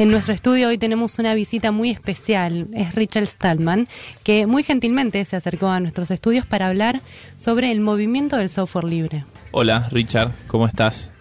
En nuestro estudio hoy tenemos una visita muy especial. Es Richard Stallman, que muy gentilmente se acercó a nuestros estudios para hablar sobre el movimiento del software libre. Hola, Richard, ¿cómo estás?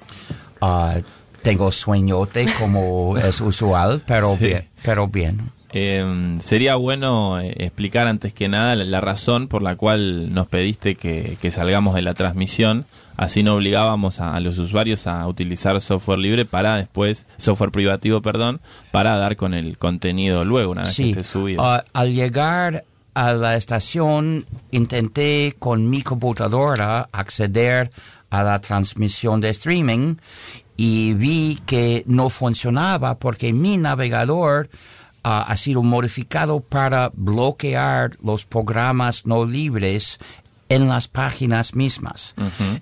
Ah, tengo sueñote como es usual, pero bien. Pero bien. Eh, sería bueno eh, explicar antes que nada la, la razón por la cual nos pediste que, que salgamos de la transmisión. Así no obligábamos a, a los usuarios a utilizar software libre para después, software privativo, perdón, para dar con el contenido luego, una vez que Sí, esté subido. ah, al llegar a la estación intenté con mi computadora acceder a la transmisión de streaming y vi que no funcionaba porque mi navegador ah, ha sido modificado para bloquear los programas no libres en las páginas mismas.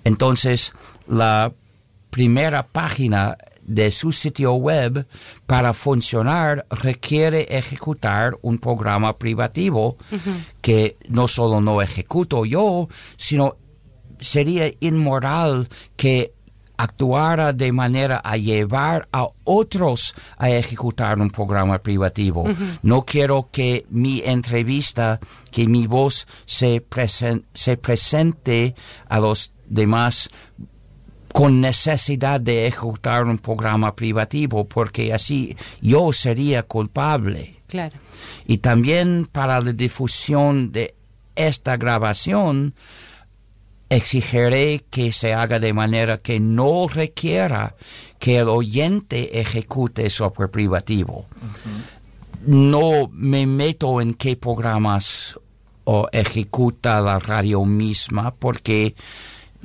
Entonces, la primera página de su sitio web para funcionar requiere ejecutar un programa privativo que no solo no ejecuto yo, sino sería inmoral que actuara de manera a llevar a otros a ejecutar un programa privativo. No quiero que mi entrevista, que mi voz se, presen- se presente a los demás con necesidad de ejecutar un programa privativo, porque así yo sería culpable. Claro. Y también para la difusión de esta grabación, exigiré que se haga de manera que no requiera que el oyente ejecute software privativo. No me meto en qué programas o ejecuta la radio misma porque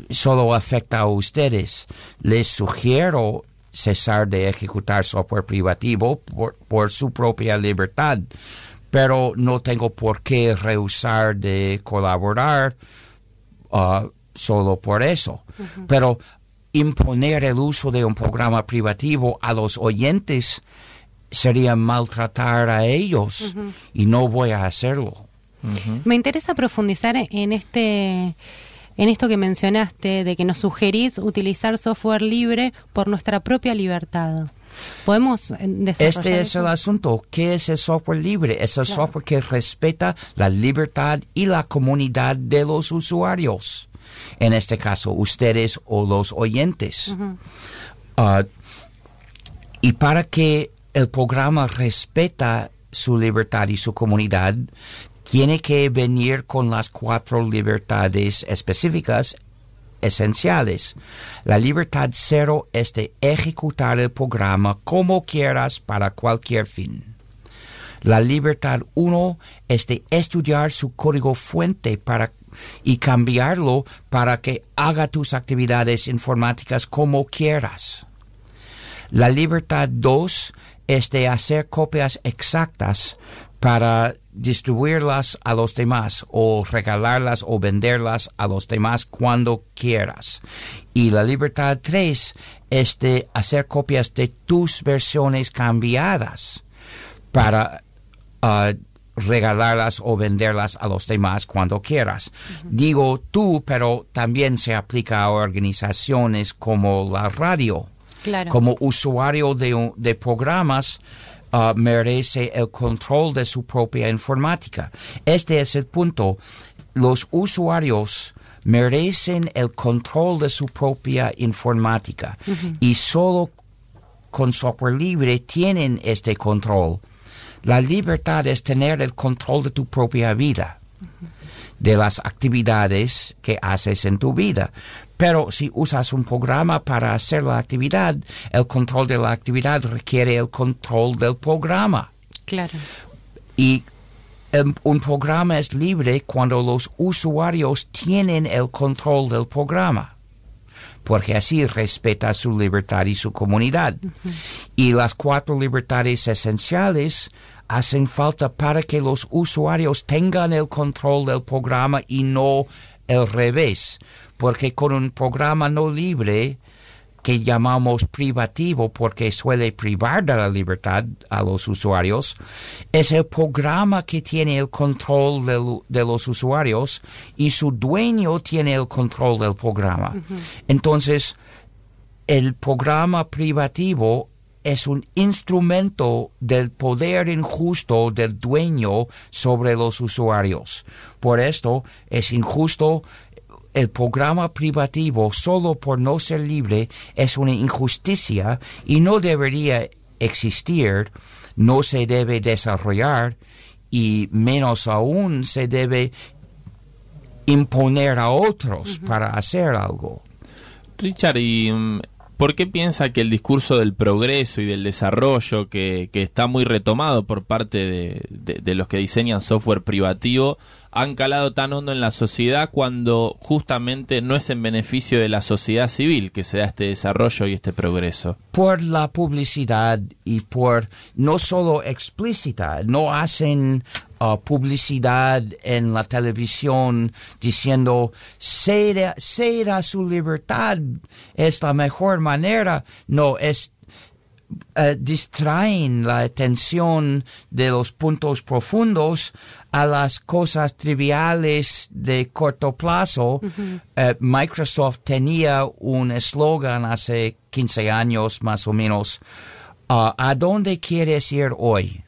solo afecta a ustedes. Les sugiero cesar de ejecutar software privativo por, por su propia libertad, pero no tengo por qué rehusar de colaborar ah, solo por eso. Pero imponer el uso de un programa privativo a los oyentes sería maltratar a ellos y no voy a hacerlo. Me interesa profundizar en este en esto que mencionaste de que nos sugerís utilizar software libre por nuestra propia libertad. ¿Podemos eh, Este es eso? el asunto. ¿Qué es el software libre? Es el Claro. software que respeta la libertad y la comunidad de los usuarios. En este caso, ustedes o los oyentes. Ah, y para que el programa respeta su libertad y su comunidad, tiene que venir con las cuatro libertades específicas esenciales. La libertad cero es de ejecutar el programa como quieras para cualquier fin. La libertad uno es de estudiar su código fuente para y cambiarlo para que haga tus actividades informáticas como quieras. La libertad 2 es de hacer copias exactas para distribuirlas a los demás o regalarlas o venderlas a los demás cuando quieras. Y la libertad 3 es de hacer copias de tus versiones cambiadas para ah, regalarlas o venderlas a los demás cuando quieras. Digo tú, pero también se aplica a organizaciones como la radio Claro. como usuario de programas ah, merece el control de su propia informática. Este es el punto. Los usuarios merecen el control de su propia informática y solo con software libre tienen este control. La libertad es tener el control de tu propia vida de las actividades que haces en tu vida. Pero si usas un programa para hacer la actividad, el control de la actividad requiere el control del programa. Claro. Y el- un programa es libre cuando los usuarios tienen el control del programa, porque así respeta su libertad y su comunidad. Y las cuatro libertades esenciales hacen falta para que los usuarios tengan el control del programa y no el revés, porque con un programa no libre, que llamamos privativo porque suele privar de la libertad a los usuarios, es el programa que tiene el control de, los usuarios y su dueño tiene el control del programa. Entonces, el programa privativo es un instrumento del poder injusto del dueño sobre los usuarios. Por esto es injusto el programa privativo solo por no ser libre es una injusticia y no debería existir, no se debe desarrollar y menos aún se debe imponer a otros para hacer algo. Richard, ¿y mm, por qué piensa que el discurso del progreso y del desarrollo, que, que está muy retomado por parte de, de los que diseñan software privativo, han calado tan hondo en la sociedad cuando justamente no es en beneficio de la sociedad civil que se da este desarrollo y este progreso? Por la publicidad y por no solo explícita, no hacen uh, publicidad en la televisión diciendo será, será su libertad es la mejor manera. No, es Uh, distraen la atención de los puntos profundos a las cosas triviales de corto plazo. Uh, Microsoft tenía un eslogan hace 15 años más o menos. Uh, ¿A dónde quieres ir hoy?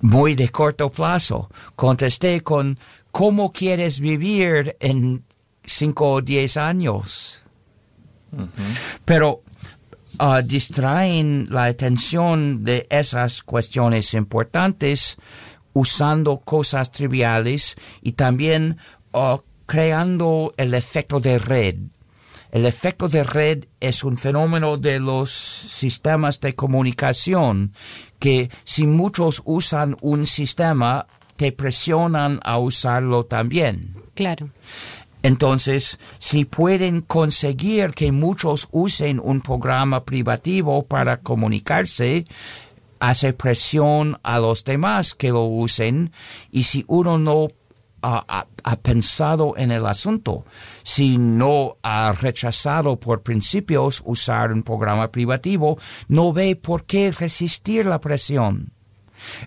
Muy de corto plazo. Contesté con ¿cómo quieres vivir en 5 o 10 años? Pero uh, distraen la atención de esas cuestiones importantes usando cosas triviales y también uh, creando el efecto de red. El efecto de red es un fenómeno de los sistemas de comunicación que si muchos usan un sistema, te presionan a usarlo también. Claro. Entonces, si pueden conseguir que muchos usen un programa privativo para comunicarse, hace presión a los demás que lo usen y si uno no ha, pensado en el asunto, si no ha rechazado por principios usar un programa privativo, no ve por qué resistir la presión.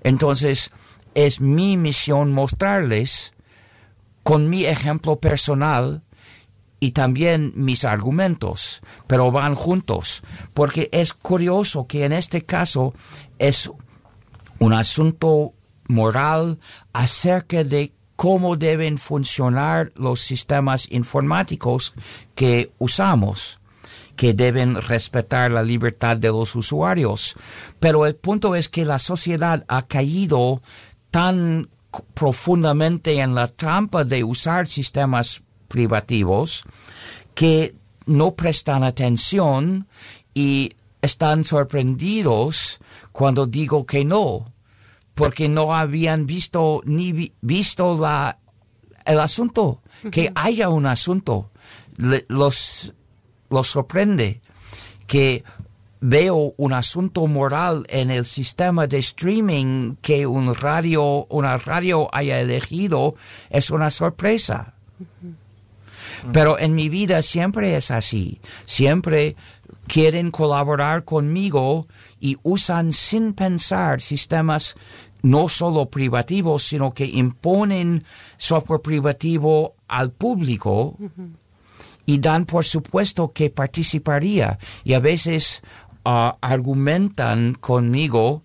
Entonces, es mi misión mostrarles con mi ejemplo personal y también mis argumentos, pero van juntos, porque es curioso que en este caso es un asunto moral acerca de cómo deben funcionar los sistemas informáticos que usamos que deben respetar la libertad de los usuarios. Pero el punto es que la sociedad ha caído tan profundamente en la trampa de usar sistemas privativos que no prestan atención y están sorprendidos cuando digo que no, porque no habían visto ni visto la, el asunto, que haya un asunto. los, los sorprende que veo un asunto moral en el sistema de streaming que un radio, una radio haya elegido es una sorpresa. Pero en mi vida siempre es así. Siempre quieren colaborar conmigo y usan sin pensar sistemas no solo privativos, sino que imponen software privativo al público y dan por supuesto que participaría. Y a veces argumentan conmigo,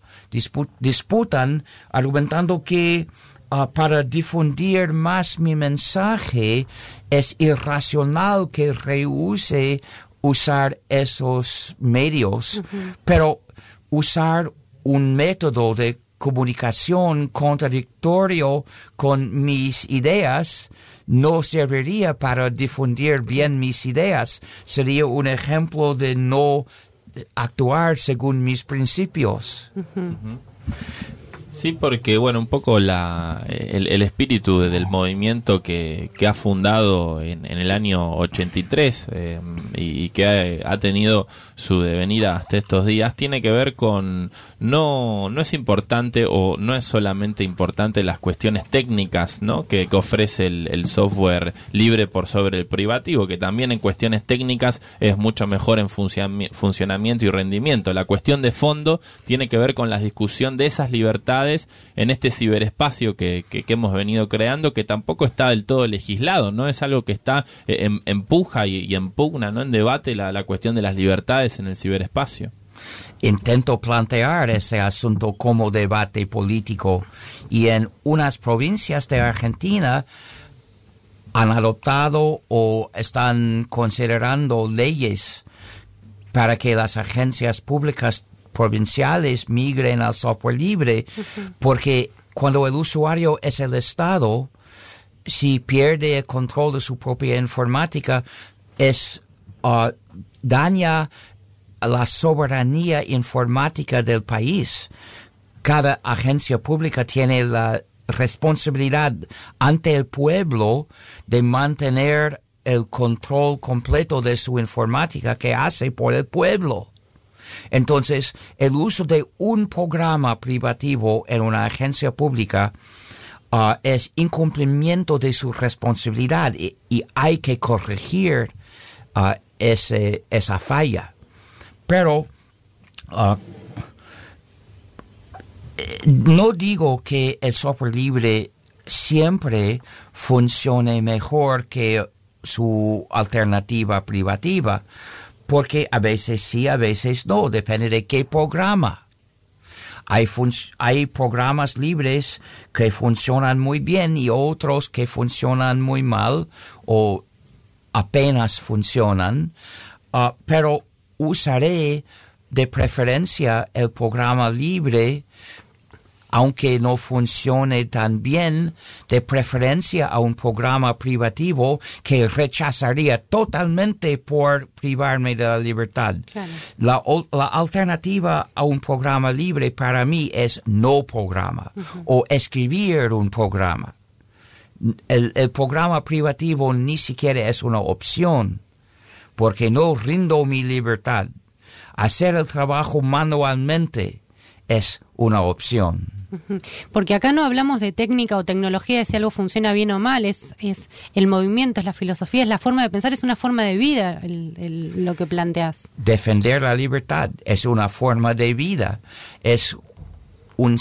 disputan, argumentando que ah, para difundir más mi mensaje es irracional que rehúse usar esos medios, pero usar un método de comunicación contradictorio con mis ideas no serviría para difundir bien mis ideas. Sería un ejemplo de no actuar según mis principios. Sí, porque bueno, un poco la, el, espíritu del movimiento que, que ha fundado en, el año 83 eh, y, que ha, tenido su devenida hasta estos días tiene que ver con no no es importante o no es solamente importante las cuestiones técnicas, ¿no? Que, ofrece el, el, software libre por sobre el privativo, que también en cuestiones técnicas es mucho mejor en funcionamiento y rendimiento. La cuestión de fondo tiene que ver con la discusión de esas libertades en este ciberespacio que, hemos venido creando, que tampoco está del todo legislado, ¿no? Es algo que está eh, en, empuja y, y, en pugna, ¿no? En debate la, la cuestión de las libertades en el ciberespacio. intento plantear ese asunto como debate político y en unas provincias de Argentina han adoptado o están considerando leyes para que las agencias públicas provinciales migren al software libre, porque cuando el usuario es el Estado, si pierde el control de su propia informática, es uh, daña la soberanía informática del país. Cada agencia pública tiene la responsabilidad ante el pueblo de mantener el control completo de su informática que hace por el pueblo. Entonces, el uso de un programa privativo en una agencia pública uh, es incumplimiento de su responsabilidad y, hay que corregir ese, esa falla. Pero uh, no digo que el software libre siempre funcione mejor que su alternativa privativa, porque a veces sí, a veces no, depende de qué programa. Hay, hay programas libres que funcionan muy bien y otros que funcionan muy mal o apenas funcionan, uh, pero usaré de preferencia el programa libre aunque no funcione tan bien, de preferencia a un programa privativo que rechazaría totalmente por privarme de la libertad. La, alternativa a un programa libre para mí es no programa o escribir un programa. El, el programa privativo ni siquiera es una opción porque no rindo mi libertad. Hacer el trabajo manualmente es una opción. Porque acá no hablamos de técnica o tecnología, de si algo funciona bien o mal, es, es el movimiento, es la filosofía, es la forma de pensar, es una forma de vida lo que planteas. Defender la libertad es una forma de vida, es un,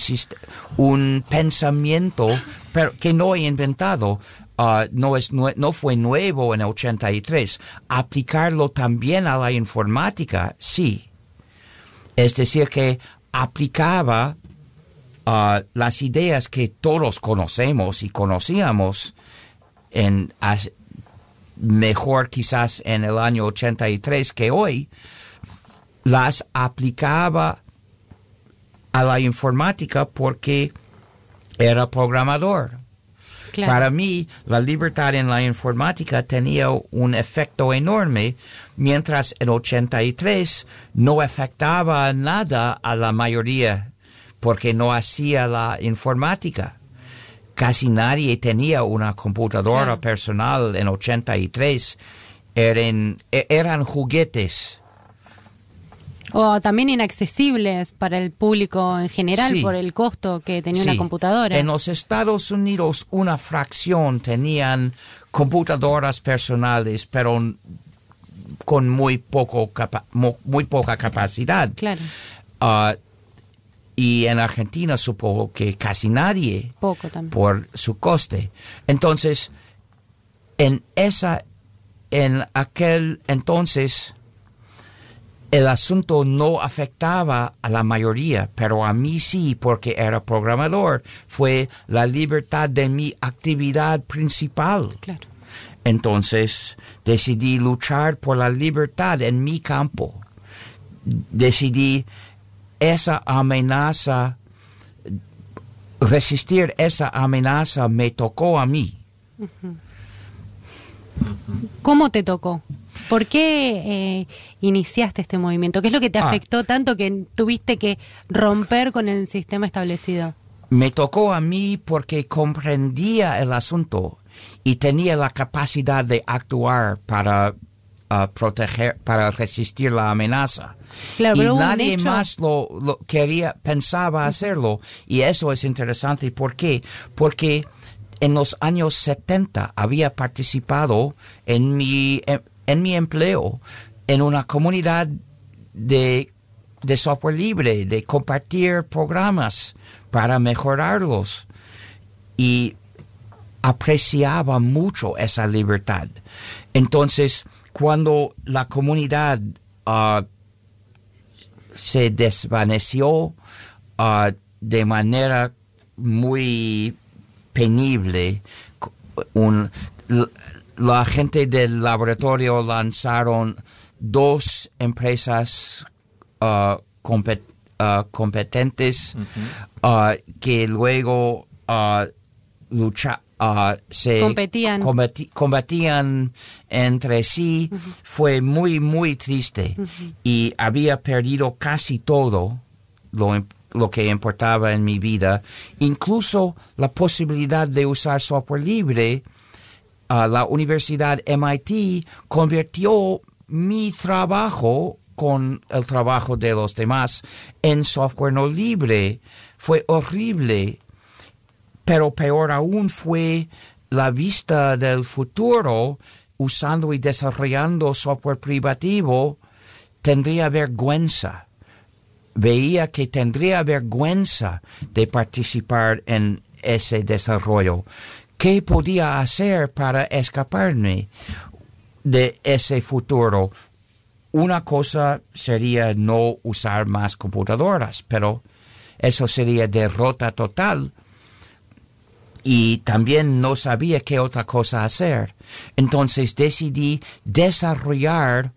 un pensamiento pero que no he inventado, uh, no, es, no, fue nuevo en el 83. Aplicarlo también a la informática, sí. Es decir, que aplicaba las ideas que todos conocemos y conocíamos en mejor quizás en el año 83 que hoy, las aplicaba a la informática porque era programador. Para mí, la libertad en la informática tenía un efecto enorme, mientras en 83 no afectaba nada a la mayoría porque no hacía la informática. Casi nadie tenía una computadora personal en 83. Eran, e, eran juguetes. O también inaccesibles para el público en general por el costo que tenía una computadora. En los Estados Unidos una fracción tenían computadoras personales, pero con muy poco muy poca capacidad. Claro. Ah, y en Argentina supongo que casi nadie por su coste. Entonces, en esa, en aquel entonces, el asunto no afectaba a la mayoría, pero a mí sí, porque era programador. Fue la libertad de mi actividad principal. Entonces decidí luchar por la libertad en mi campo. Decidí esa amenaza, resistir esa amenaza me tocó a mí. ¿Cómo te tocó? ¿Por qué eh, iniciaste este movimiento? ¿Qué es lo que te ah. afectó tanto que tuviste que romper con el sistema establecido? Me tocó a mí porque comprendía el asunto y tenía la capacidad de actuar para proteger, para resistir la amenaza. y nadie más lo, quería, pensaba hacerlo. Y eso es interesante. ¿Por qué? Porque en los años 70 había participado en mi, en, mi empleo en una comunidad de, de software libre, de compartir programas para mejorarlos. Y apreciaba mucho esa libertad. Entonces, cuando la comunidad ah, se desvaneció ah, de manera muy penible. Un, la gente del laboratorio lanzaron dos empresas ah, ah, competentes que luego lucha, se competían. combatían entre sí. Fue muy, muy triste y había perdido casi todo lo, lo que importaba en mi vida, incluso la posibilidad de usar software libre. la Universidad MIT convirtió mi trabajo con el trabajo de los demás en software no libre. Fue horrible pero peor aún fue la vista del futuro usando y desarrollando software privativo, tendría vergüenza. Veía que tendría vergüenza de participar en ese desarrollo. ¿Qué podía hacer para escaparme de ese futuro? Una cosa sería no usar más computadoras, pero eso sería derrota total y también no sabía qué otra cosa hacer. Entonces decidí desarrollar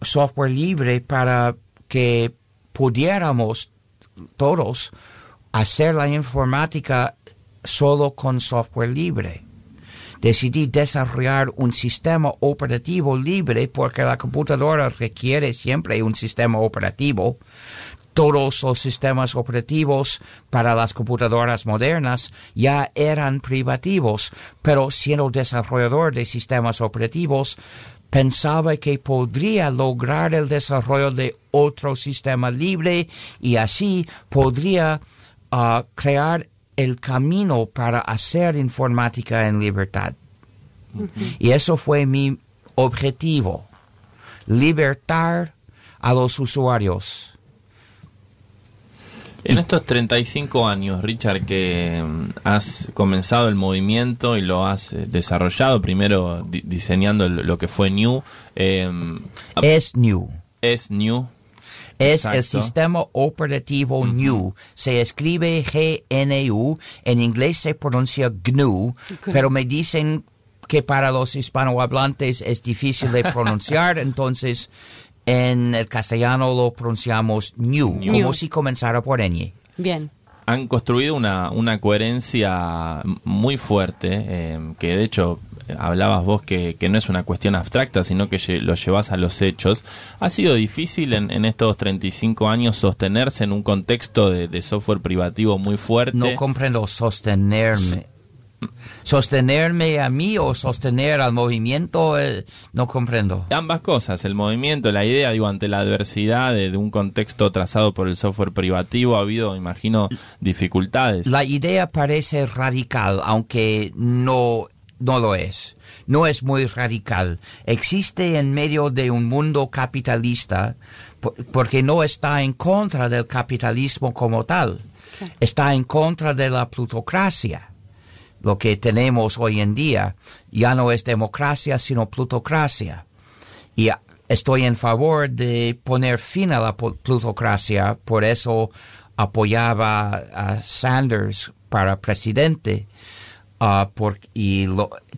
software libre para que pudiéramos todos hacer la informática solo con software libre. Decidí desarrollar un sistema operativo libre porque la computadora requiere siempre un sistema operativo todos los sistemas operativos para las computadoras modernas ya eran privativos, pero siendo desarrollador de sistemas operativos, pensaba que podría lograr el desarrollo de otro sistema libre y así podría ah, crear el camino para hacer informática en libertad. Y eso fue mi objetivo, libertar a los usuarios en estos 35 años, Richard, que mm, has comenzado el movimiento y lo has eh, desarrollado, primero diseñando lo que fue New. Em, es New. Es New. Es el sistema operativo New. Se escribe GNU. En inglés se pronuncia GNU, pero me dicen que para los hispanohablantes es difícil de pronunciar, entonces en el castellano lo pronunciamos new, como si comenzara por ñ. Bien. Han construido una, una coherencia muy fuerte, eh, que de hecho hablabas vos que, que, no es una cuestión abstracta, sino que lo llevas a los hechos. ¿Ha sido difícil en, en estos 35 años sostenerse en un contexto de, de, software privativo muy fuerte? No comprendo sostenerme sostenerme a mí o sostener al movimiento, eh, no comprendo. Ambas cosas, el movimiento, la idea, digo, ante la adversidad de, un contexto trazado por el software privativo, ha habido, imagino, dificultades. La idea parece radical, aunque no, no lo es. No es muy radical. Existe en medio de un mundo capitalista porque no está en contra del capitalismo como tal. Está en contra de la plutocracia lo que tenemos hoy en día ya no es democracia, sino plutocracia. Y estoy en favor de poner fin a la plutocracia, por eso apoyaba a Sanders para presidente. Uh, y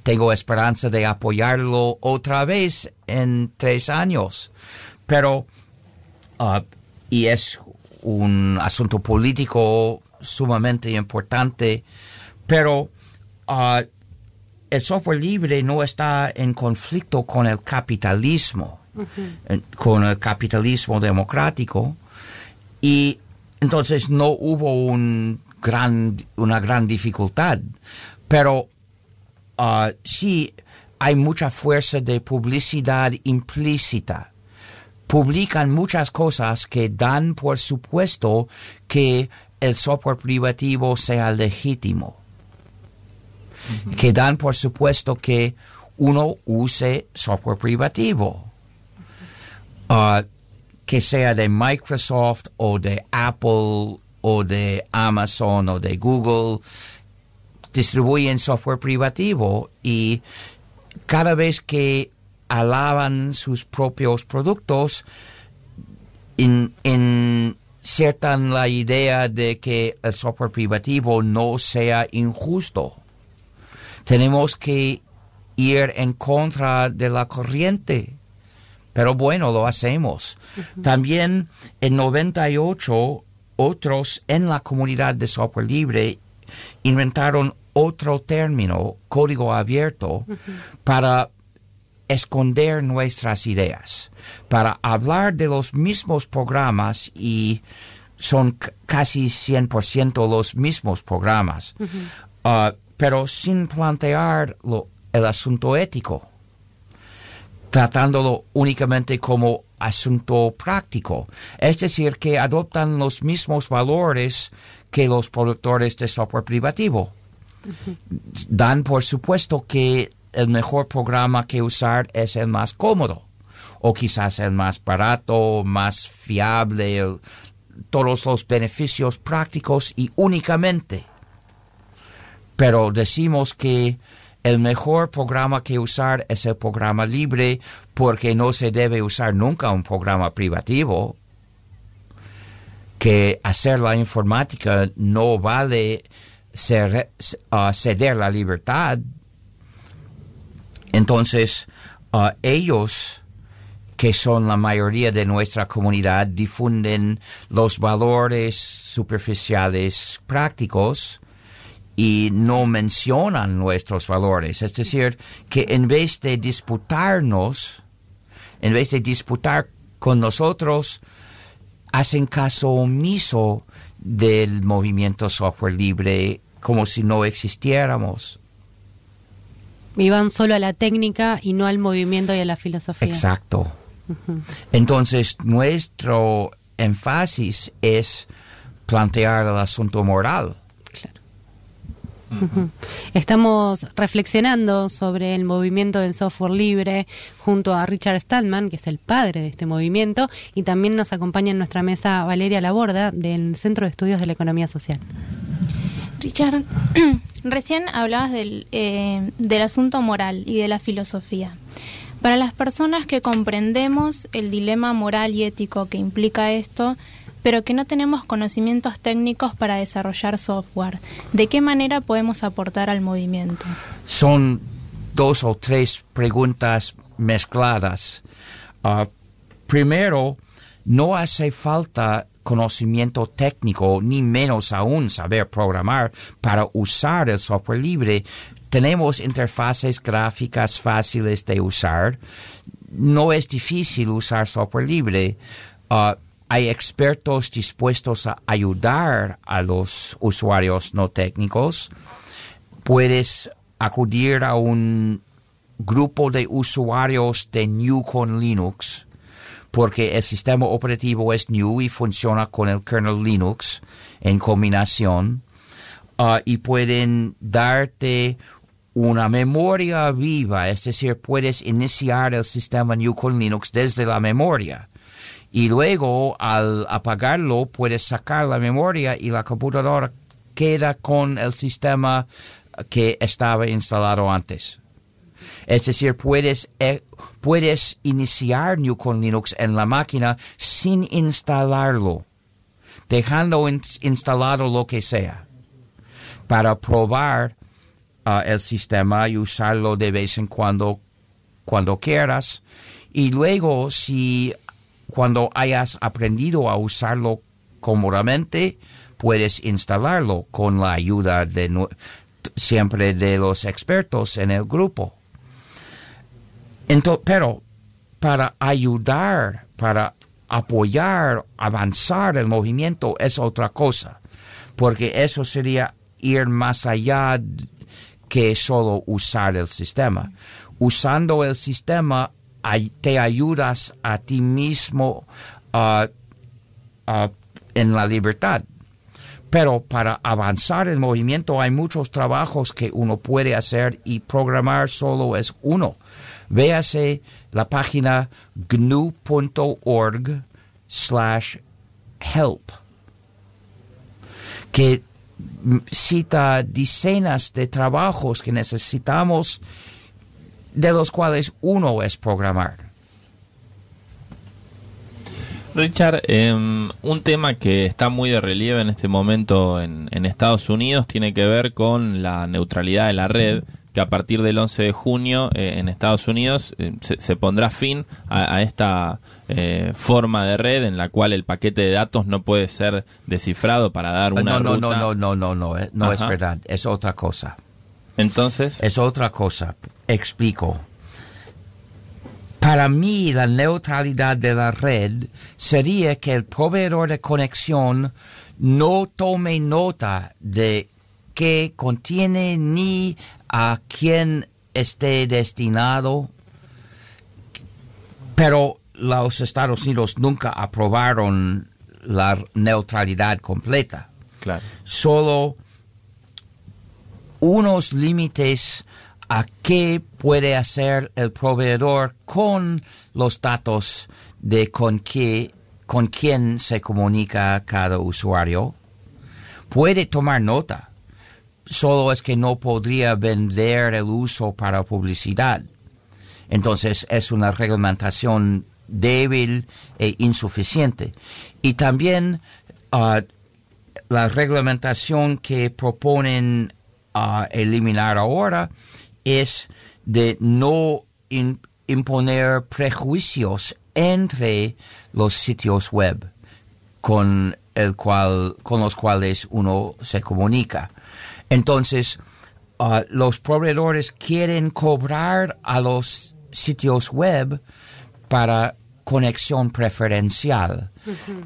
tengo esperanza de apoyarlo otra vez en tres años. Pero, uh, y es un asunto político sumamente importante, pero Ah, el software libre no está en conflicto con el capitalismo, con el capitalismo democrático, y entonces no hubo un gran, una gran dificultad. Pero uh, sí hay mucha fuerza de publicidad implícita. Publican muchas cosas que dan por supuesto que el software privativo sea legítimo que dan por supuesto que uno use software privativo, uh, que sea de Microsoft o de Apple o de Amazon o de Google, distribuyen software privativo y cada vez que alaban sus propios productos, in- insertan la idea de que el software privativo no sea injusto. Tenemos que ir en contra de la corriente. Pero bueno, lo hacemos. También en 98 otros en la comunidad de software libre inventaron otro término, código abierto, para esconder nuestras ideas, para hablar de los mismos programas y son casi 100% los mismos programas, pero sin plantear lo- el asunto ético, tratándolo únicamente como asunto práctico, es decir, que adoptan los mismos valores que los productores de software privativo dan por supuesto que el mejor programa que usar es el más cómodo o quizás el más barato, más fiable, el- todos los beneficios prácticos y únicamente. Pero decimos que el mejor programa que usar es el programa libre porque no se debe usar nunca un programa privativo, que hacer la informática no vale uh, ceder la libertad. Entonces, uh, ellos, que son la mayoría de nuestra comunidad, difunden los valores superficiales prácticos y no mencionan nuestros valores. Es decir, que en vez de disputarnos, en vez de disputar con nosotros, hacen caso omiso del movimiento software libre como si no existiéramos. Y van solo a la técnica y no al movimiento y a la filosofía. Exacto. Entonces, nuestro énfasis es plantear el asunto moral. Estamos reflexionando sobre el movimiento del software libre junto a Richard Stallman, que es el padre de este movimiento, y también nos acompaña en nuestra mesa Valeria Laborda del Centro de Estudios de la Economía Social. Richard, recién hablabas del, eh, del asunto moral y de la filosofía. Para las personas que comprendemos el dilema moral y ético que implica esto, pero que no tenemos conocimientos técnicos para desarrollar software, ¿de qué manera podemos aportar al movimiento? Son dos o tres preguntas mezcladas. Ah, primero, no hace falta conocimiento técnico, ni menos aún saber programar para usar el software libre. Tenemos interfaces gráficas fáciles de usar. No es difícil usar software libre. Ah, hay expertos dispuestos a ayudar a los usuarios no técnicos. Puedes acudir a un grupo de usuarios de New con Linux, porque el sistema operativo es New y funciona con el kernel Linux en combinación, ah, y pueden darte una memoria viva, es decir, puedes iniciar el sistema New con Linux desde la memoria. Y luego, al apagarlo, puedes sacar la memoria y la computadora queda con el sistema que estaba instalado antes. Es decir, puedes, eh, puedes iniciar New con Linux en la máquina sin instalarlo, dejando in- instalado lo que sea, para probar ah, el sistema y usarlo de vez en cuando, cuando quieras. Y luego, si cuando hayas aprendido a usarlo cómodamente, puedes instalarlo con la ayuda de siempre de los expertos en el grupo. Pero para ayudar, para apoyar, avanzar el movimiento es otra cosa, porque eso sería ir más allá que solo usar el sistema. Usando el sistema te ayudas a ti mismo ah, ah, en la libertad. Pero para avanzar el movimiento hay muchos trabajos que uno puede hacer y programar solo es uno. Véase la página gnu.org slash help que cita decenas de trabajos que necesitamos de los cuales uno es programar. Richard, em, un tema que está muy de relieve en este momento en, Estados Unidos tiene que ver con la neutralidad de la red, que a partir del 11 de junio eh, en Estados Unidos eh, se, pondrá fin a, esta eh, forma de red en la cual el paquete de datos no puede ser descifrado para dar una no, no, No, no, no, no, no, no es verdad, es otra cosa. Entonces. Es otra cosa, explico. Para mí, la neutralidad de la red sería que el proveedor de conexión no tome nota de que contiene ni a quién esté destinado, pero los Estados Unidos nunca aprobaron la neutralidad completa. Claro. Solo unos límites a qué puede hacer el proveedor con los datos de con, qué, con quién se comunica cada usuario. Puede tomar nota, solo es que no podría vender el uso para publicidad. Entonces es una reglamentación débil e insuficiente. Y también ah, la reglamentación que proponen ah, eliminar ahora es de no imponer prejuicios entre los sitios web con, el cual, con los cuales uno se comunica. Entonces, uh, los proveedores quieren cobrar a los sitios web para conexión preferencial.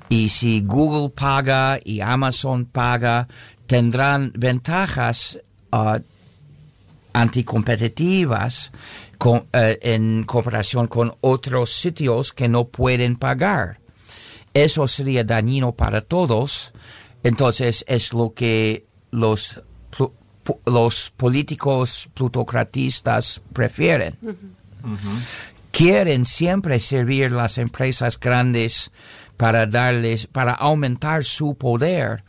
Y si Google paga y Amazon paga, tendrán ventajas uh, anticompetitivas eh, en cooperación con otros sitios que no pueden pagar. Eso sería dañino para todos. Entonces es lo que los, los políticos plutocratistas prefieren. Quieren siempre servir las empresas grandes para darles, para aumentar su poder.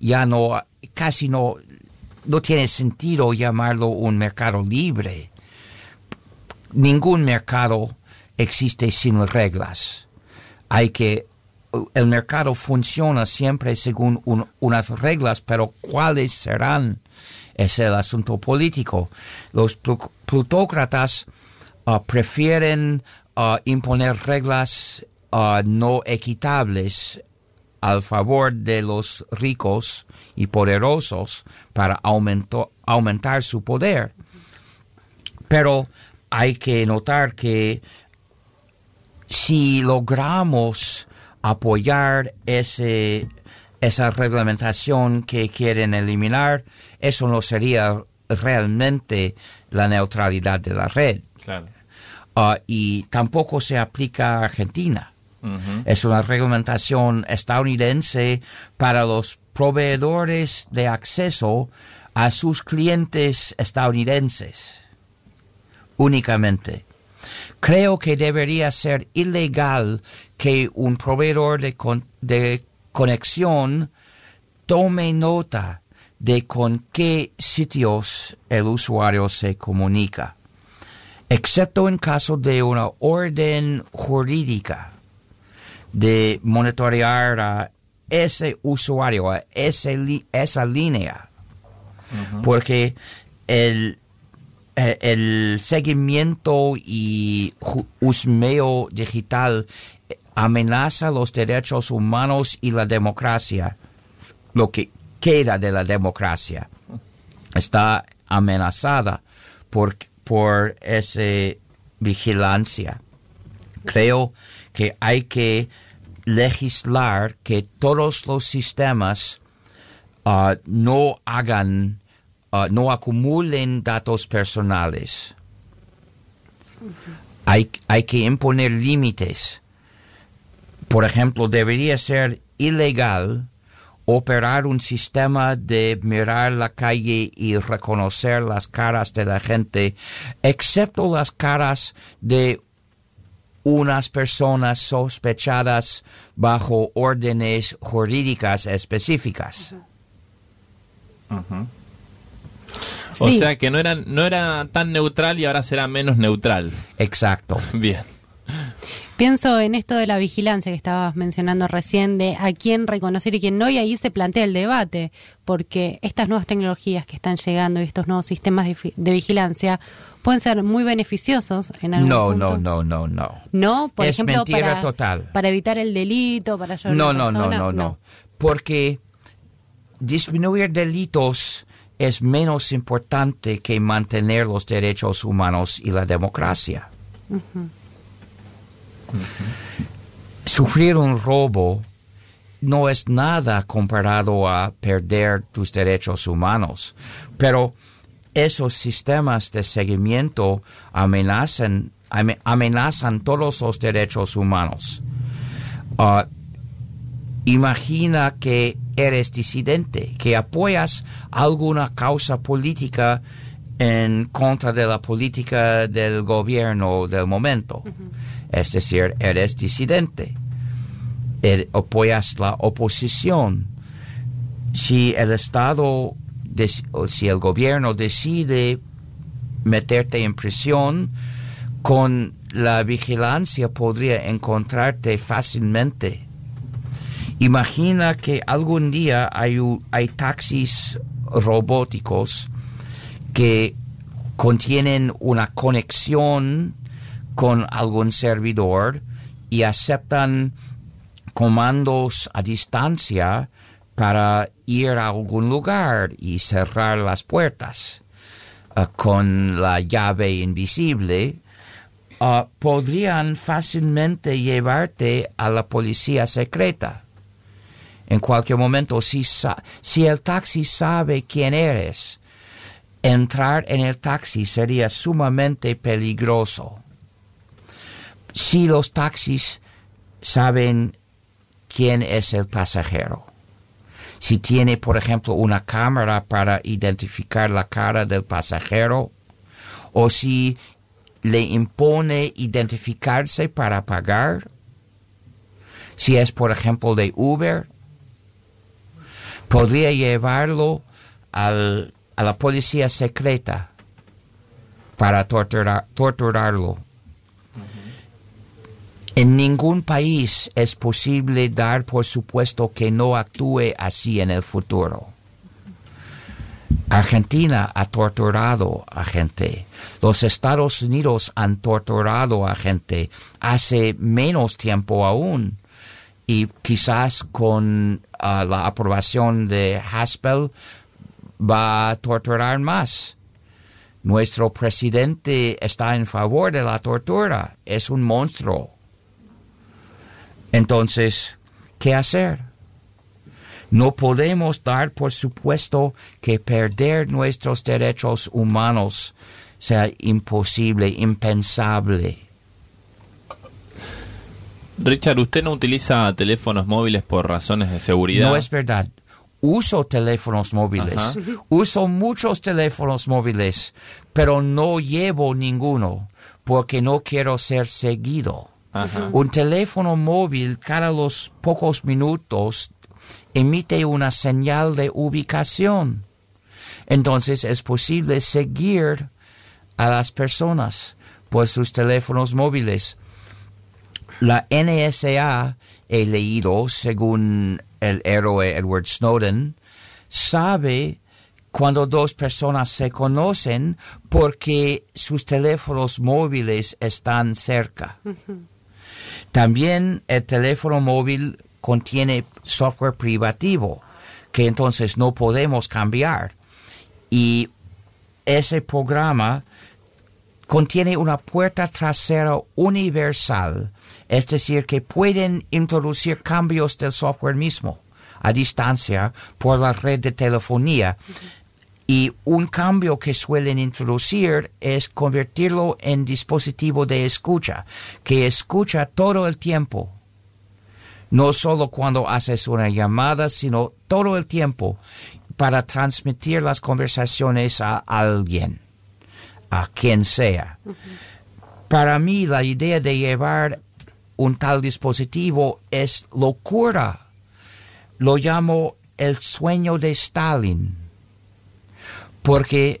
Ya no, casi no, no tiene sentido llamarlo un mercado libre. Ningún mercado existe sin reglas. Hay que el mercado funciona siempre según unas reglas, pero ¿cuáles serán? Es el asunto político. Los plutócratas uh, prefieren uh, imponer reglas uh, no equitables al favor de los ricos y poderosos para aumentar su poder. Pero hay que notar que si logramos apoyar ese, esa reglamentación que quieren eliminar, eso no sería realmente la neutralidad de la red. Ah, y tampoco se aplica a Argentina. Es una reglamentación estadounidense para los proveedores de acceso a sus clientes estadounidenses únicamente. Creo que debería ser ilegal que un proveedor de, de conexión tome nota de con qué sitios el usuario se comunica, excepto en caso de una orden jurídica de monitorear a ese usuario, a ese esa línea. Porque el, eh, el seguimiento y husmeo digital amenaza los derechos humanos y la democracia, lo que queda de la democracia. Está amenazada por, por esa vigilancia. Creo que hay que legislar que todos los sistemas uh, no hagan, uh, no acumulen datos personales. hay, hay que imponer límites. Por ejemplo, debería ser ilegal operar un sistema de mirar la calle y reconocer las caras de la gente, excepto las caras de unas personas sospechadas bajo órdenes jurídicas específicas. O sea que no era, no era tan neutral y ahora será menos neutral. Exacto. Bien. Pienso en esto de la vigilancia que estabas mencionando recién, de a quién reconocer y quién no, y ahí se plantea el debate, porque estas nuevas tecnologías que están llegando y estos nuevos sistemas de, de vigilancia pueden ser muy beneficiosos en algún No, punto. no, no, no, no. No, por Es ejemplo, mentira para, total. para evitar el delito, para ayudar a No, una no, no, persona, no, no. Porque disminuir delitos es menos importante que mantener los derechos humanos y la democracia. Sufrir un robo no es nada comparado a perder tus derechos humanos, pero esos sistemas de seguimiento amenazan, ame- amenazan todos los derechos humanos. Ah, imagina que eres disidente, que apoyas alguna causa política en contra de la política del gobierno del momento. Es decir, eres disidente. Er- apoyas la oposición. Si el Estado, o si el gobierno decide meterte en prisión, con la vigilancia podría encontrarte fácilmente. Imagina que algún día hay, hay taxis robóticos que contienen una conexión con algún servidor y aceptan comandos a distancia para ir a algún lugar y cerrar las puertas ah, con la llave invisible, ah, podrían fácilmente llevarte a la policía secreta. En cualquier momento, si, si el taxi sabe quién eres, entrar en el taxi sería sumamente peligroso. Si los taxis saben quién es el pasajero, si tiene, por ejemplo, una cámara para identificar la cara del pasajero, o si le impone identificarse para pagar, si es, por ejemplo, de Uber, podría llevarlo al- a la policía secreta para torturar- torturarlo. En ningún país es posible dar por supuesto que no actúe así en el futuro. Argentina ha torturado a gente. Los Estados Unidos han torturado a gente hace menos tiempo aún. Y quizás con ah, la aprobación de Haspel va a torturar más. Nuestro presidente está en favor de la tortura. Es un monstruo. Entonces, ¿qué hacer? No podemos dar por supuesto que perder nuestros derechos humanos sea imposible, impensable. Richard, ¿usted no utiliza teléfonos móviles por razones de seguridad? No es verdad. Uso teléfonos móviles. Ajá. Uso muchos teléfonos móviles, pero no llevo ninguno porque no quiero ser seguido. Ajá. Un teléfono móvil cada los pocos minutos emite una señal de ubicación. Entonces es posible seguir a las personas por sus teléfonos móviles. La NSA, he leído, según el héroe Edward Snowden, sabe cuando dos personas se conocen porque sus teléfonos móviles están cerca. También el teléfono móvil contiene software privativo que entonces no podemos cambiar. Y ese programa contiene una puerta trasera universal, es decir, que pueden introducir cambios del software mismo a distancia por la red de telefonía. Y un cambio que suelen introducir es convertirlo en dispositivo de escucha, que escucha todo el tiempo. No solo cuando haces una llamada, sino todo el tiempo para transmitir las conversaciones a alguien, a quien sea. Para mí la idea de llevar un tal dispositivo es locura. Lo llamo el sueño de Stalin porque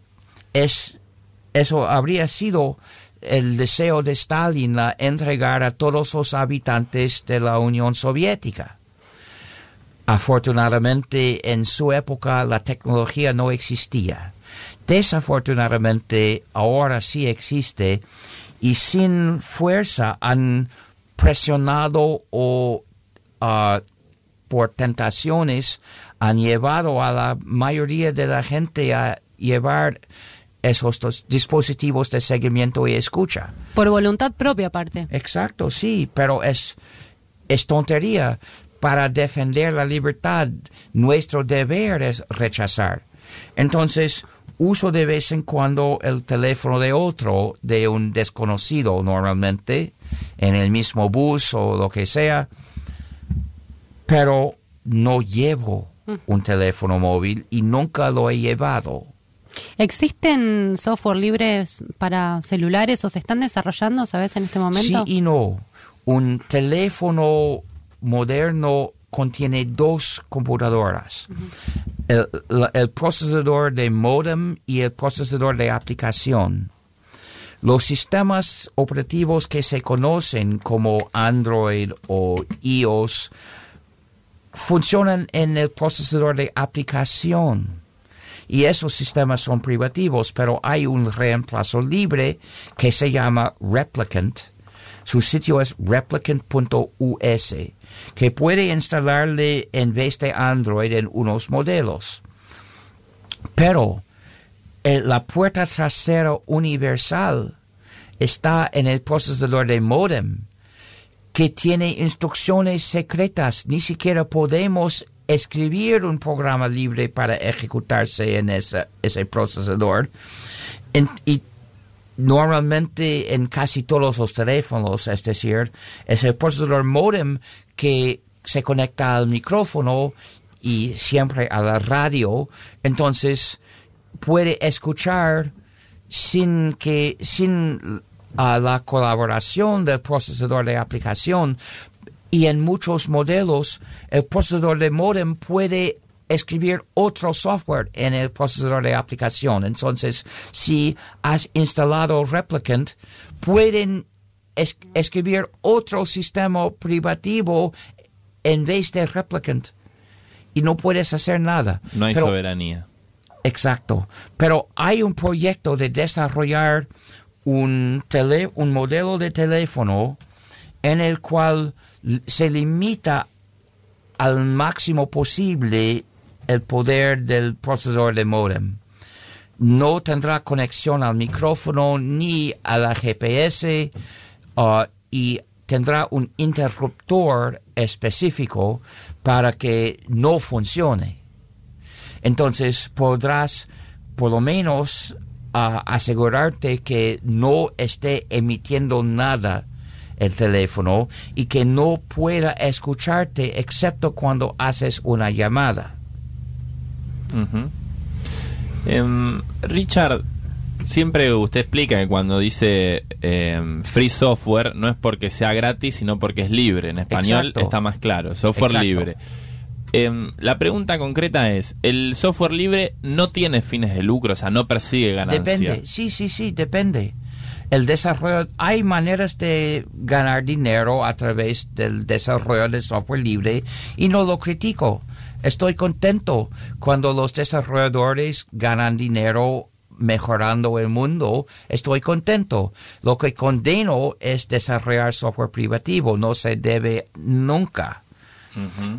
es, eso habría sido el deseo de Stalin a entregar a todos los habitantes de la Unión Soviética. Afortunadamente, en su época la tecnología no existía. Desafortunadamente, ahora sí existe y sin fuerza han presionado o ah, por tentaciones han llevado a la mayoría de la gente a llevar esos dispositivos de seguimiento y escucha. Por voluntad propia, aparte. Exacto, sí, pero es, es tontería. Para defender la libertad, nuestro deber es rechazar. Entonces, uso de vez en cuando el teléfono de otro, de un desconocido normalmente, en el mismo bus o lo que sea, pero no llevo un teléfono móvil y nunca lo he llevado. ¿Existen software libres para celulares o se están desarrollando, sabes, en este momento? Sí y no. Un teléfono moderno contiene dos computadoras. el, la- el procesador de modem y el procesador de aplicación. Los sistemas operativos que se conocen como Android o iOS funcionan en el procesador de aplicación. Y esos sistemas son privativos, pero hay un reemplazo libre que se llama Replicant. Su sitio es replicant.us, que puede instalarle en vez de Android en unos modelos. Pero eh, la puerta trasera universal está en el procesador de modem, que tiene instrucciones secretas. Ni siquiera podemos escribir un programa libre para ejecutarse en ese, procesador. Y normalmente en casi todos los teléfonos, es decir, es el procesador modem que se conecta al micrófono y siempre a la radio, entonces puede escuchar sin que sin ah, la colaboración del procesador de aplicación y en muchos modelos el procesador de modem puede escribir otro software en el procesador de aplicación. Entonces, si has instalado Replicant, pueden es- escribir otro sistema privativo en vez de Replicant y no puedes hacer nada. No hay Pero- soberanía. Exacto. Pero hay un proyecto de desarrollar un, tele, un modelo de teléfono en el cual se limita al máximo posible el poder del procesador de modem. No tendrá conexión al micrófono ni a la GPS ah, y tendrá un interruptor específico para que no funcione. Entonces podrás por lo menos ah, asegurarte que no esté emitiendo nada el teléfono y que no pueda escucharte excepto cuando haces una llamada. Em, Richard, siempre usted explica que cuando dice em, free software no es porque sea gratis, sino porque es libre. En español Exacto. está más claro, software Exacto. libre. Em, la pregunta concreta es, ¿el software libre no tiene fines de lucro, o sea, no persigue ganancia? Depende, sí, sí, sí, depende. El desarrollo, hay maneras de ganar dinero a través del desarrollo de software libre y no lo critico. Estoy contento cuando los desarrolladores ganan dinero mejorando el mundo, estoy contento. Lo que condeno es desarrollar software privativo, no se debe nunca.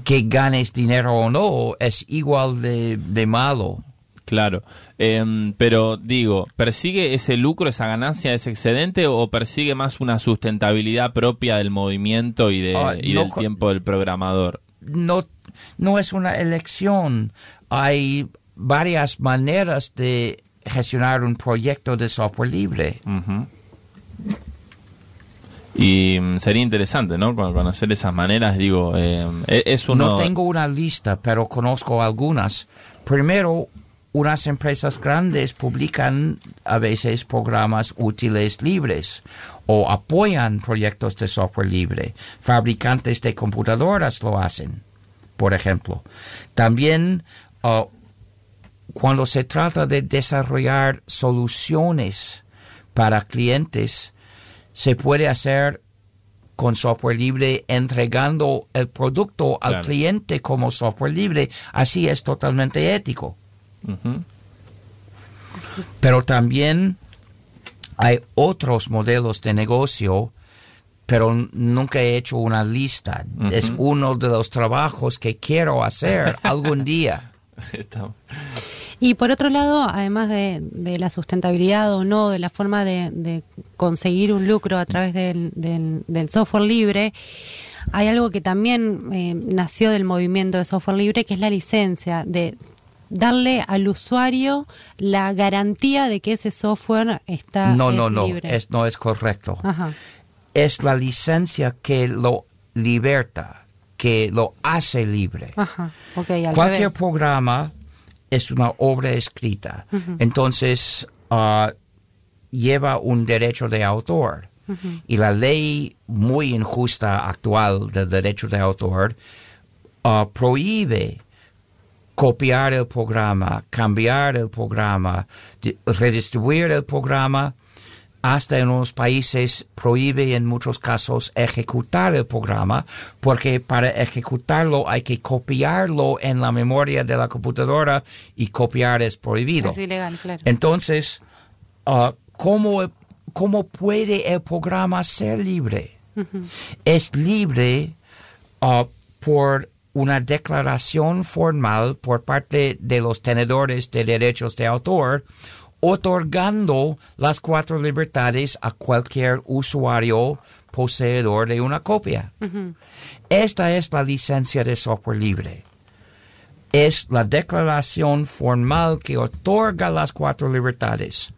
Que ganes dinero o no es igual de, de malo. Claro, Em, pero digo, ¿persigue ese lucro, esa ganancia, ese excedente o persigue más una sustentabilidad propia del movimiento y, de, Ah, y no del tiempo del programador? no, no es una elección. Hay varias maneras de gestionar un proyecto de software libre. Y mm, sería interesante, ¿no? Con- Conocer esas maneras, digo, eh, e- es uno... No tengo una lista, pero conozco algunas. Primero, unas empresas grandes publican a veces programas útiles libres o apoyan proyectos de software libre. Fabricantes de computadoras lo hacen, por ejemplo. También uh, cuando se trata de desarrollar soluciones para clientes, se puede hacer con software libre entregando el producto al Claro. cliente como software libre. Así es totalmente ético. Pero también hay otros modelos de negocio, pero nunca he hecho una lista. Es uno de los trabajos que quiero hacer algún día. Y por otro lado, además de, de la sustentabilidad o no, de la forma de, de conseguir un lucro a través del, del- del software libre, hay algo que también eh, nació del movimiento de software libre, que es la licencia, de darle al usuario la garantía de que ese software está No, es no, no, libre. es, no es correcto. Ajá. Es la licencia que lo liberta, que lo hace libre. Ajá. Cualquier revés. programa es una obra escrita. Entonces, ah, lleva un derecho de autor. Y la ley muy injusta actual del derecho de autor ah, prohíbe copiar el programa, cambiar el programa, di- redistribuir el programa, hasta en unos países prohíbe en muchos casos ejecutar el programa, porque para ejecutarlo hay que copiarlo en la memoria de la computadora y copiar es prohibido. Es ilegal, claro. Entonces, ah, ¿cómo, ¿cómo puede el programa ser libre? Es libre ah, por una declaración formal por parte de los tenedores de derechos de autor, otorgando las cuatro libertades a cualquier usuario poseedor de una copia. Esta es la licencia de software libre. Es la declaración formal que otorga las cuatro libertades.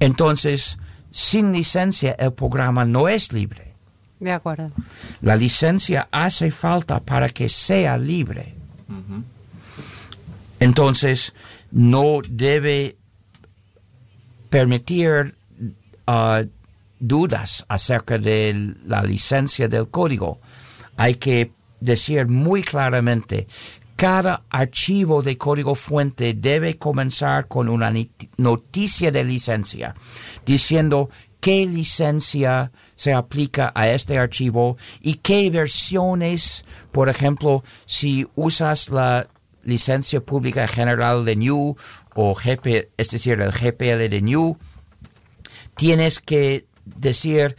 Entonces, sin licencia el programa no es libre. De acuerdo. La licencia hace falta para que sea libre. Entonces, no debe permitir ah, dudas acerca de la licencia del código. Hay que decir muy claramente, cada archivo de código fuente debe comenzar con una noticia de licencia, diciendo qué licencia se aplica a este archivo y qué versiones, por ejemplo, si usas la licencia pública general de New o GP, es decir, el GPL de New, tienes que decir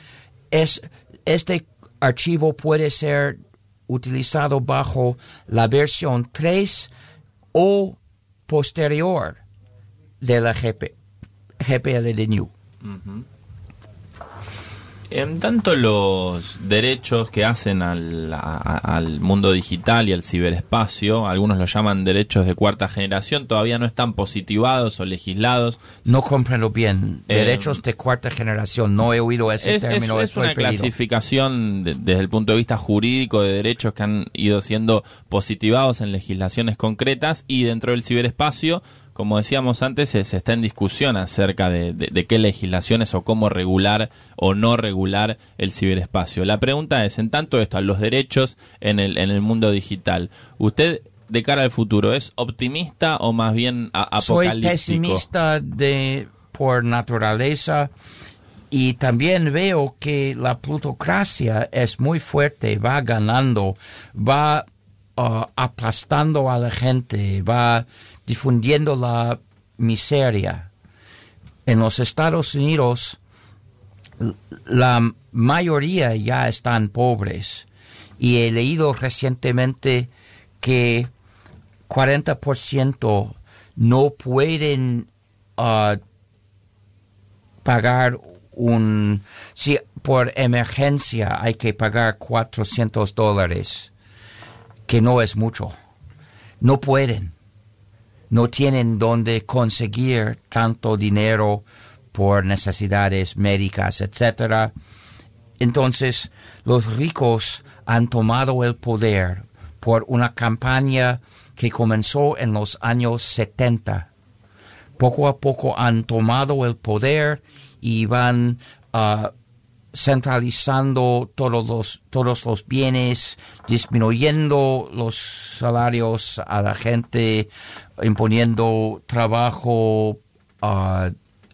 es este archivo puede ser utilizado bajo la versión 3 o posterior de la GP, GPL de New. En tanto los derechos que hacen al, a- a- al mundo digital y al ciberespacio, algunos lo llaman derechos de cuarta generación, todavía no están positivados o legislados. No comprendo bien. Eh, Derechos de cuarta generación. No he oído ese Es, es- término. es estoy una perdido. clasificación de- desde el punto de vista jurídico de derechos que han ido siendo positivados en legislaciones concretas y dentro del ciberespacio, como decíamos antes, se, se está en discusión acerca de, de- de qué legislaciones o cómo regular o no regular el ciberespacio. La pregunta es, en tanto esto, a los derechos en el, en el mundo digital, ¿usted de cara al futuro es optimista o más bien a- Soy apocalíptico? pesimista de, por naturaleza y también veo que la plutocracia es muy fuerte, va ganando, va ah, aplastando a la gente, va difundiendo la miseria. En los Estados Unidos, la mayoría ya están pobres y he leído recientemente que 40% no pueden ah, pagar un... Si por emergencia hay que pagar 400 dólares, que no es mucho. No pueden. No tienen dónde conseguir tanto dinero por necesidades médicas, etcétera. Entonces, los ricos han tomado el poder por una campaña que comenzó en los años 70. Poco a poco han tomado el poder y van ah, centralizando todos los, todos los bienes, disminuyendo los salarios a la gente, imponiendo trabajo ah,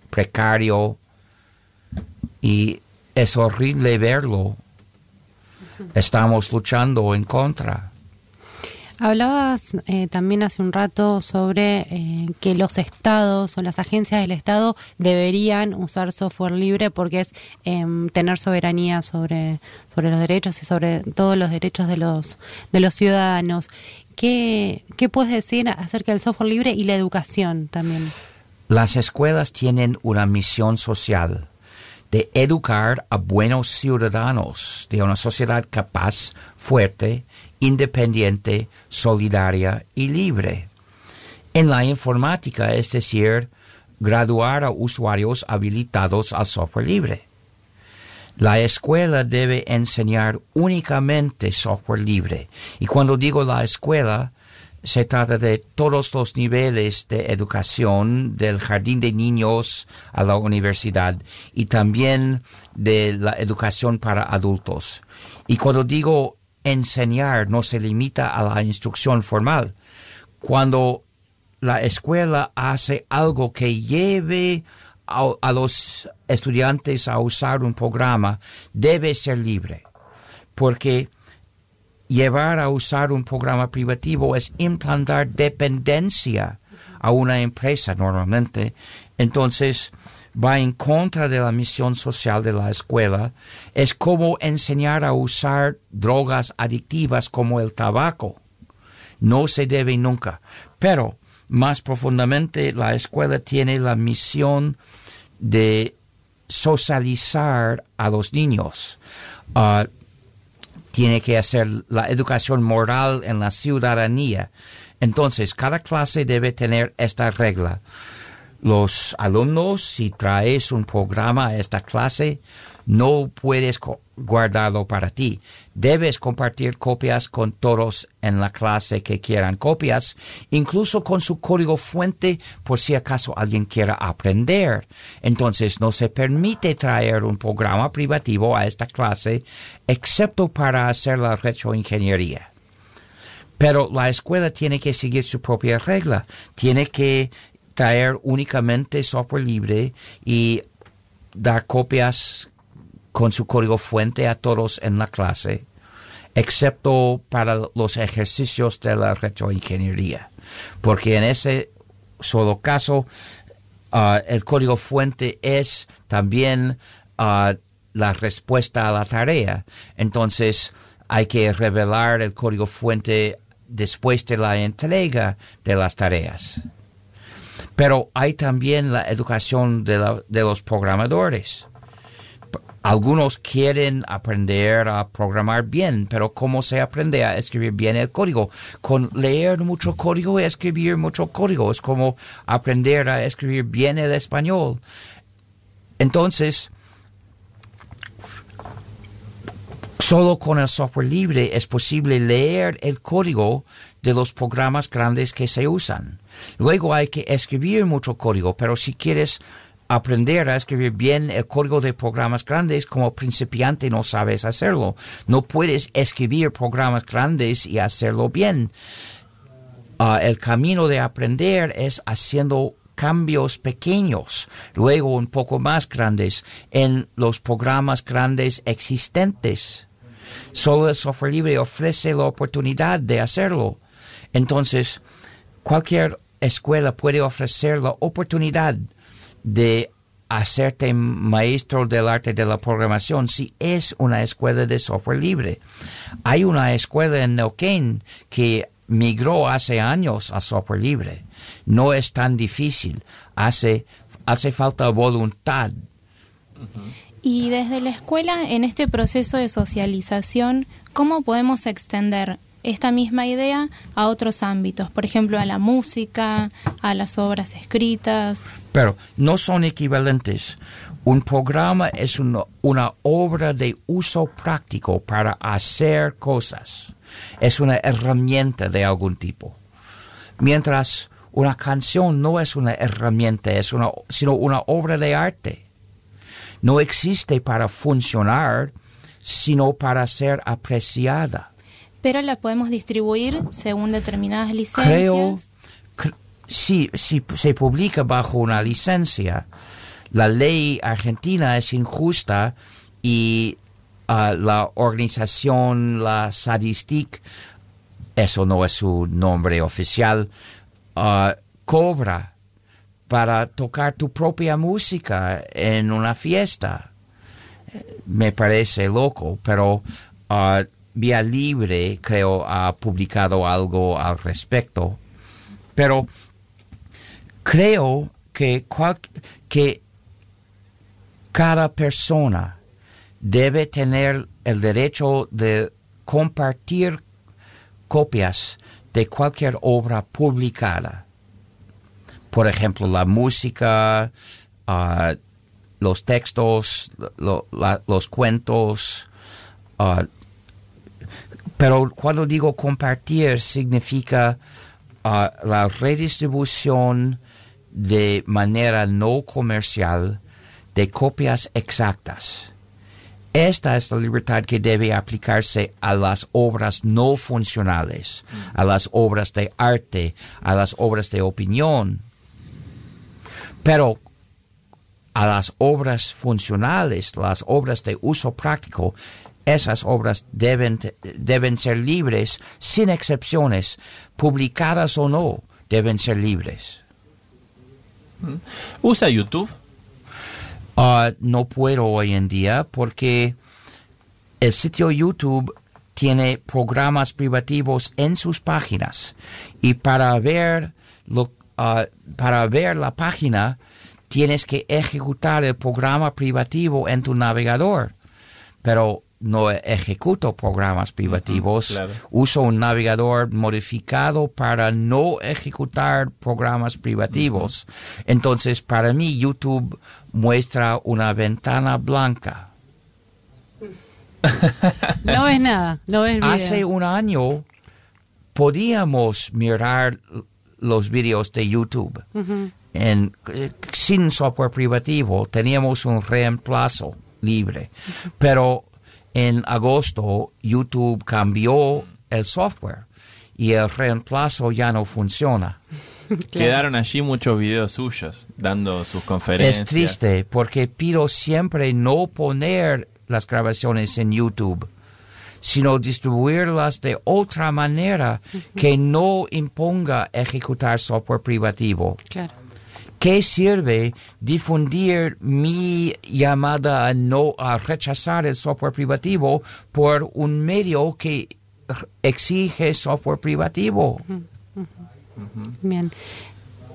precario y es horrible verlo. Estamos luchando en contra. Hablabas eh, también hace un rato sobre eh, que los estados o las agencias del Estado deberían usar software libre porque es em, tener soberanía sobre, sobre los derechos y sobre todos los derechos de los, de los ciudadanos. ¿Qué, ¿Qué puedes decir acerca del software libre y la educación también? Las escuelas tienen una misión social de educar a buenos ciudadanos de una sociedad capaz, fuerte, independiente, solidaria y libre. En la informática, es decir, graduar a usuarios habilitados al software libre. La escuela debe enseñar únicamente software libre. Y cuando digo la escuela, se trata de todos los niveles de educación, del jardín de niños a la universidad y también de la educación para adultos. Y cuando digo enseñar, no se limita a la instrucción formal. Cuando la escuela hace algo que lleve a, a los estudiantes a usar un programa, debe ser libre. Porque llevar a usar un programa privativo es implantar dependencia a una empresa normalmente. Entonces, va en contra de la misión social de la escuela. Es como enseñar a usar drogas adictivas como el tabaco. No se debe nunca. Pero, más profundamente, la escuela tiene la misión de socializar a los niños. Uh, tiene que hacer la educación moral en la ciudadanía. Entonces, cada clase debe tener esta regla. Los alumnos, si traes un programa a esta clase, no puedes guardarlo para ti. Debes compartir copias con todos en la clase que quieran copias, incluso con su código fuente por si acaso alguien quiera aprender. Entonces no se permite traer un programa privativo a esta clase excepto para hacer la retroingeniería. Pero la escuela tiene que seguir su propia regla. Tiene que traer únicamente software libre y dar copias con su código fuente a todos en la clase, excepto para los ejercicios de la retroingeniería, porque en ese solo caso uh, el código fuente es también uh, la respuesta a la tarea. Entonces hay que revelar el código fuente después de la entrega de las tareas. Pero hay también la educación de, los programadores. Algunos quieren aprender a programar bien, pero ¿cómo se aprende a escribir bien el código? Con leer mucho código y escribir mucho código. Es como aprender a escribir bien el español. Entonces, solo con el software libre es posible leer el código de los programas grandes que se usan. Luego hay que escribir mucho código, pero si quieres aprender a escribir bien el código de programas grandes como principiante no sabes hacerlo. No puedes escribir programas grandes y hacerlo bien. Ah, el camino de aprender es haciendo cambios pequeños, luego un poco más grandes en los programas grandes existentes. Solo el software libre ofrece la oportunidad de hacerlo. Entonces, cualquier escuela puede ofrecer la oportunidad de hacerte maestro del arte de la programación si es una escuela de software libre. Hay una escuela en Neuquén que migró hace años a software libre. No es tan difícil, hace, hace falta voluntad. Y desde la escuela, en este proceso de socialización, ¿cómo podemos extender esta misma idea a otros ámbitos, por ejemplo, a la música, a las obras escritas. Pero no son equivalentes. Un programa es una, obra de uso práctico para hacer cosas. Es una herramienta de algún tipo. Mientras una canción no es una herramienta, es una, sino una obra de arte. No existe para funcionar, sino para ser apreciada pero la podemos distribuir según determinadas licencias. Creo, si, si se publica bajo una licencia, la ley argentina es injusta y uh, la organización, la Sadistic, eso no es su nombre oficial, uh, cobra para tocar tu propia música en una fiesta. Me parece loco, pero uh, Vía Libre creo ha publicado algo al respecto. Pero creo que, cada persona debe tener el derecho de compartir copias de cualquier obra publicada. Por ejemplo, la música, uh, los textos, los cuentos. Uh, pero cuando digo compartir significa uh, la redistribución de manera no comercial de copias exactas. Esta es la libertad que debe aplicarse a las obras no funcionales, a las obras de arte, a las obras de opinión. Pero a las obras funcionales, las obras de uso práctico, esas obras deben, deben ser libres, sin excepciones, publicadas o no, deben ser libres. ¿Usa YouTube? Uh, no puedo hoy en día porque el sitio YouTube tiene programas privativos en sus páginas y para ver lo, uh, para ver la página tienes que ejecutar el programa privativo en tu navegador pero no ejecuto programas privativos, Uh -huh, claro. uso un navegador modificado para no ejecutar programas privativos. Uh -huh. Entonces, para mí, YouTube muestra una ventana blanca. No ves nada, no ves video. Hace un año podíamos mirar los videos de YouTube. Uh -huh. en, sin software privativo, teníamos un reemplazo libre. Pero en agosto YouTube cambió el software y el reemplazo ya no funciona. Claro. Quedaron allí muchos videos suyos dando sus conferencias. Es triste porque pido siempre no poner las grabaciones en YouTube, sino distribuirlas de otra manera que no imponga ejecutar software privativo. Claro. ¿Qué sirve difundir mi llamada a no a rechazar el software privativo por un medio que exige software privativo? Uh -huh. Uh -huh. Bien.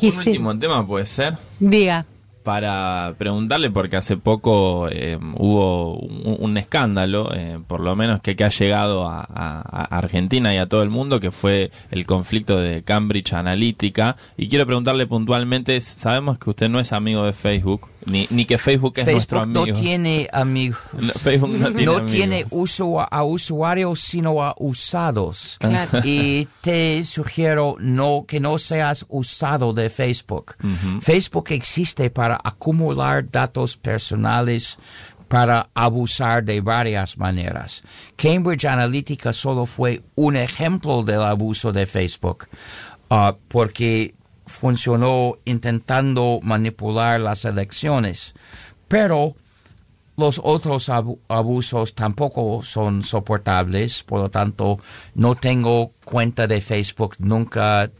Un último tema puede ser. Diga para preguntarle, porque hace poco eh, hubo un, escándalo, eh, por lo menos que, que ha llegado a, a, Argentina y a todo el mundo, que fue el conflicto de Cambridge Analytica. Y quiero preguntarle puntualmente, sabemos que usted no es amigo de Facebook, ni, ni que Facebook es Facebook nuestro amigo. no tiene amigos. No, Facebook no tiene, no amigos. tiene uso a, a, usuarios, sino a usados. Claro. Y te sugiero no que no seas usado de Facebook. Uh -huh. Facebook existe para acumular datos personales para abusar de varias maneras. Cambridge Analytica solo fue un ejemplo del abuso de Facebook, uh, porque funcionó intentando manipular las elecciones, pero los otros ab abusos tampoco son soportables, por lo tanto no tengo cuenta de Facebook, nunca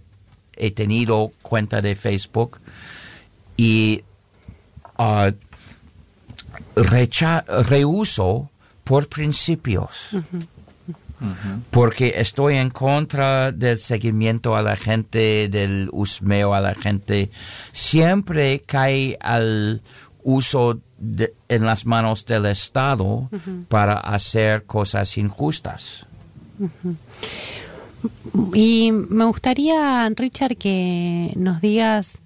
he tenido cuenta de Facebook. Y uh, recha rehuso por principios. Uh -huh. Porque estoy en contra del seguimiento a la gente, del husmeo a la gente. Siempre cae al uso de, en las manos del Estado uh -huh. para hacer cosas injustas. Y me gustaría, Richard, que nos digas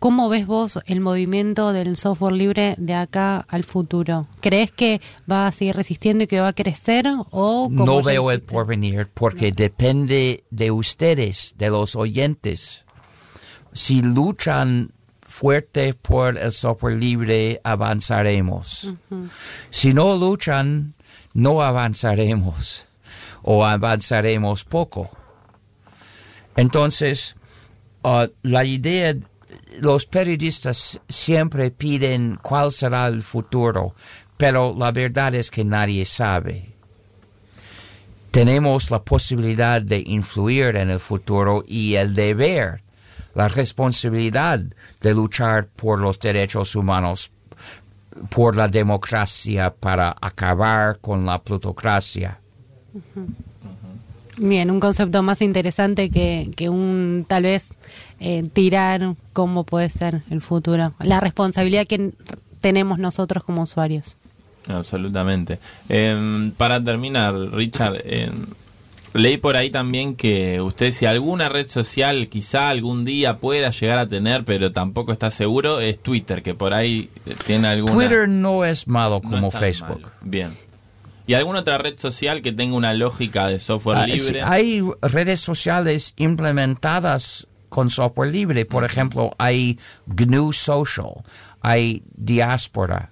cómo ves vos el movimiento del software libre de acá al futuro. ¿Crees que va a seguir resistiendo y que va a crecer o no veo el porvenir porque no. depende de ustedes, de los oyentes. Si luchan fuerte por el software libre, avanzaremos. Uh -huh. Si no luchan, no avanzaremos o avanzaremos poco. Entonces, uh, la idea, los periodistas siempre piden cuál será el futuro, pero la verdad es que nadie sabe. Tenemos la posibilidad de influir en el futuro y el deber, la responsabilidad de luchar por los derechos humanos, por la democracia, para acabar con la plutocracia. Bien, un concepto más interesante que, que un tal vez eh, tirar cómo puede ser el futuro, la responsabilidad que tenemos nosotros como usuarios. Absolutamente. Em, para terminar, Richard, em, leí por ahí también que usted si alguna red social quizá algún día pueda llegar a tener, pero tampoco está seguro, es Twitter, que por ahí tiene alguna... Twitter no es malo como Facebook. malo. Bien. ¿Y alguna otra red social que tenga una lógica de software Ah, sí, libre? hay redes sociales implementadas con software libre. Por ejemplo, hay GNU Social, hay Diaspora.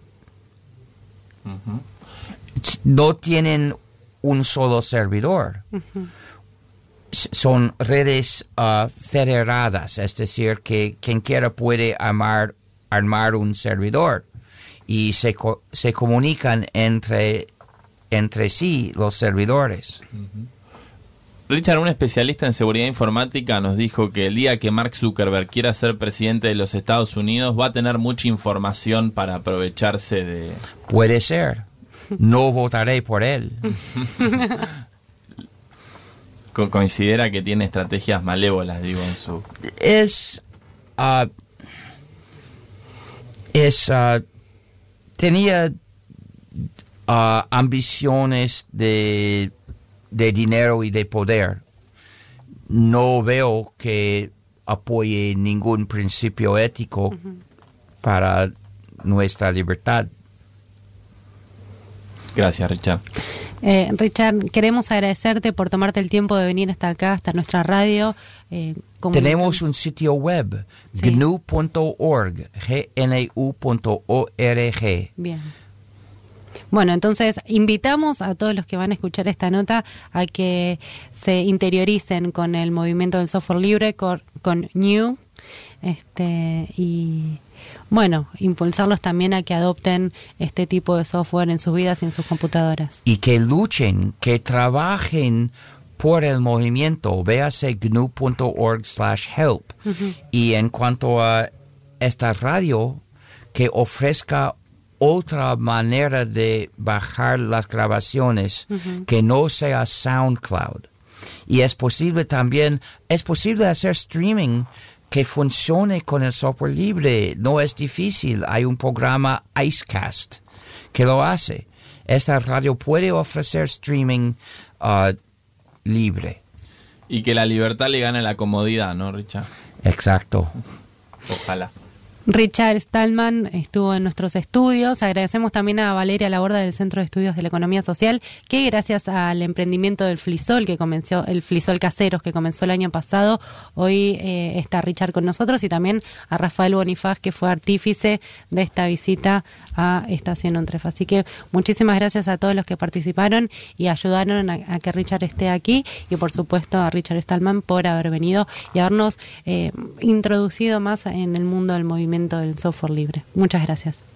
No tienen un solo servidor. Son redes ah, federadas, es decir, que quien quiera puede armar, armar un servidor y se, co- se comunican entre, entre sí los servidores. Richard, un especialista en seguridad informática, nos dijo que el día que Mark Zuckerberg quiera ser presidente de los Estados Unidos va a tener mucha información para aprovecharse de... Puede ser. No votaré por él. co- Considera que tiene estrategias malévolas, digo, en su... Es. ah, es. ah, tenía ah, ambiciones de, de dinero y de poder. No veo que apoye ningún principio ético para nuestra libertad. Gracias, Richard. Eh, Richard, queremos agradecerte por tomarte el tiempo de venir hasta acá, hasta nuestra radio. eh, Tenemos un sitio web, Sí. gnu.org, gnu.org. Bien. Bueno, entonces invitamos a todos los que van a escuchar esta nota a que se interioricen con el movimiento del software libre, con, con New, este, y bueno, impulsarlos también a que adopten este tipo de software en sus vidas y en sus computadoras. y que luchen, que trabajen por el movimiento. Véase gnu.org slash help. Y en cuanto a esta radio, que ofrezca otra manera de bajar las grabaciones que no sea SoundCloud. Y es posible también, es posible hacer streaming que funcione con el software libre. No es difícil. Hay un programa Icecast que lo hace. Esta radio puede ofrecer streaming ah, libre. Y que la libertad le gane la comodidad, ¿no, Richard? Exacto. Ojalá. Richard Stallman estuvo en nuestros estudios. Agradecemos también a Valeria Laborda del Centro de Estudios de la Economía Social, que gracias al emprendimiento del Flisol, que comenzó, el Flisol Caseros, que comenzó el año pasado, hoy eh, está Richard con nosotros y también a Rafael Bonifaz, que fue artífice de esta visita a Estación Ontref. Así que muchísimas gracias a todos los que participaron y ayudaron a, a que Richard esté aquí y por supuesto a Richard Stallman por haber venido y habernos eh, introducido más en el mundo del movimiento del software libre. Muchas gracias.